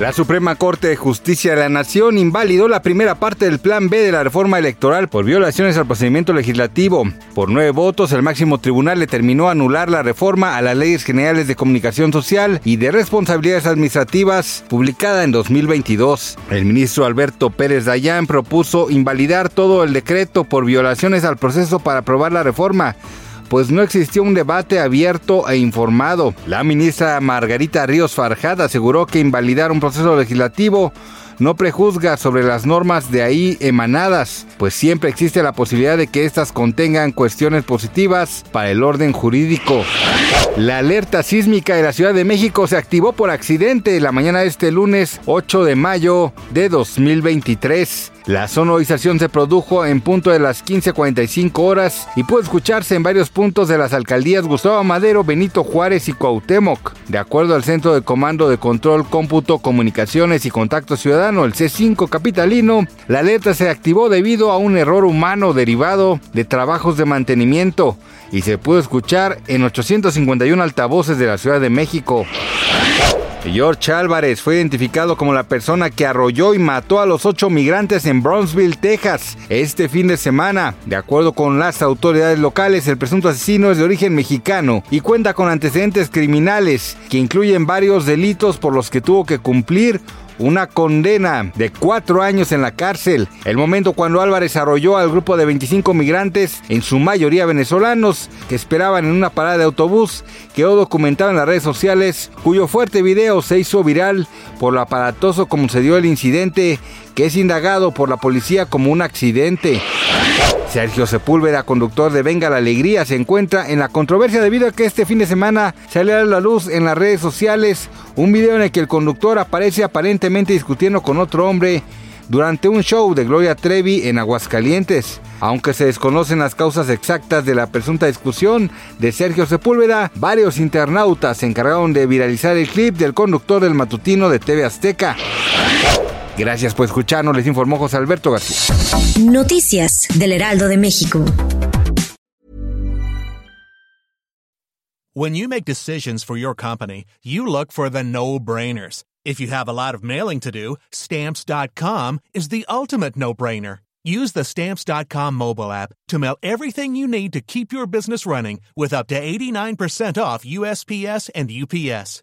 La Suprema Corte de Justicia de la Nación invalidó la primera parte del Plan B de la reforma electoral por violaciones al procedimiento legislativo. Por nueve votos, el máximo tribunal determinó anular la reforma a las leyes generales de comunicación social y de responsabilidades administrativas publicada en 2022. El ministro Alberto Pérez Dayán propuso invalidar todo el decreto por violaciones al proceso para aprobar la reforma pues no existió un debate abierto e informado. La ministra Margarita Ríos Farjada aseguró que invalidar un proceso legislativo no prejuzga sobre las normas de ahí emanadas, pues siempre existe la posibilidad de que éstas contengan cuestiones positivas para el orden jurídico. La alerta sísmica de la Ciudad de México se activó por accidente la mañana de este lunes 8 de mayo de 2023. La sonorización se produjo en punto de las 15.45 horas y pudo escucharse en varios puntos de las alcaldías Gustavo Madero, Benito Juárez y Cuauhtémoc. De acuerdo al Centro de Comando de Control, Cómputo, Comunicaciones y Contacto Ciudadano, el C5 capitalino, la alerta se activó debido a un error humano derivado de trabajos de mantenimiento y se pudo escuchar en 851 altavoces de la Ciudad de México. George Álvarez fue identificado como la persona que arrolló y mató a los ocho migrantes en Brownsville, Texas, este fin de semana. De acuerdo con las autoridades locales, el presunto asesino es de origen mexicano y cuenta con antecedentes criminales que incluyen varios delitos por los que tuvo que cumplir una condena de cuatro años en la cárcel. El momento cuando Álvarez arrolló al grupo de 25 migrantes, en su mayoría venezolanos, que esperaban en una parada de autobús, quedó documentado en las redes sociales, cuyo fuerte video se hizo viral por lo aparatoso como se dio el incidente, que es indagado por la policía como un accidente. Sergio Sepúlveda, conductor de Venga la Alegría, se encuentra en la controversia debido a que este fin de semana salió a la luz en las redes sociales un video en el que el conductor aparece aparentemente discutiendo con otro hombre durante un show de Gloria Trevi en Aguascalientes. Aunque se desconocen las causas exactas de la presunta discusión de Sergio Sepúlveda, varios internautas se encargaron de viralizar el clip del conductor del matutino de TV Azteca. Gracias por escucharnos, les informó José Alberto García. Noticias del Heraldo de México. When you make decisions for your company, you look for the no-brainers. If you have a lot of mailing to do, stamps.com is the ultimate no-brainer. Use the stamps.com mobile app to mail everything you need to keep your business running with up to 89% off USPS and UPS.